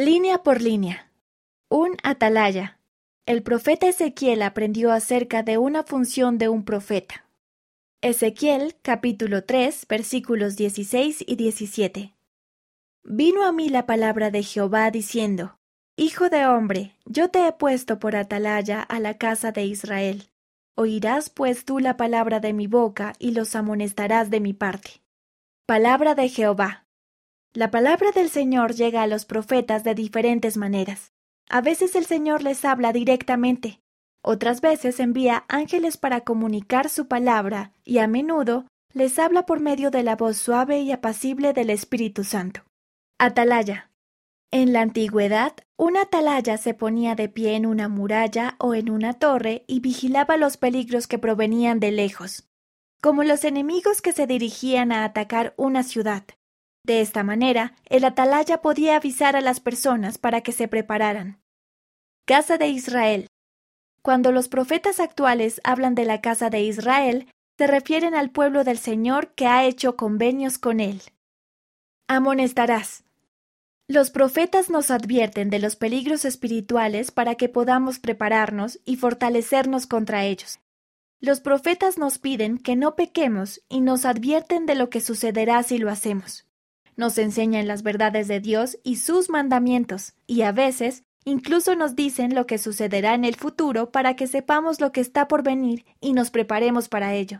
Línea por línea. Un atalaya. El profeta Ezequiel aprendió acerca de una función de un profeta. Ezequiel capítulo 3 versículos 16 y 17. Vino a mí la palabra de Jehová diciendo, Hijo de hombre, yo te he puesto por atalaya a la casa de Israel. Oirás pues tú la palabra de mi boca y los amonestarás de mi parte. Palabra de Jehová. La palabra del Señor llega a los profetas de diferentes maneras. A veces el Señor les habla directamente, otras veces envía ángeles para comunicar su palabra y a menudo les habla por medio de la voz suave y apacible del Espíritu Santo. Atalaya. En la antigüedad, una atalaya se ponía de pie en una muralla o en una torre y vigilaba los peligros que provenían de lejos, como los enemigos que se dirigían a atacar una ciudad. De esta manera, el atalaya podía avisar a las personas para que se prepararan. Casa de Israel. Cuando los profetas actuales hablan de la casa de Israel, se refieren al pueblo del Señor que ha hecho convenios con él. Amonestarás. Los profetas nos advierten de los peligros espirituales para que podamos prepararnos y fortalecernos contra ellos. Los profetas nos piden que no pequemos y nos advierten de lo que sucederá si lo hacemos nos enseñan las verdades de Dios y sus mandamientos, y a veces incluso nos dicen lo que sucederá en el futuro para que sepamos lo que está por venir y nos preparemos para ello.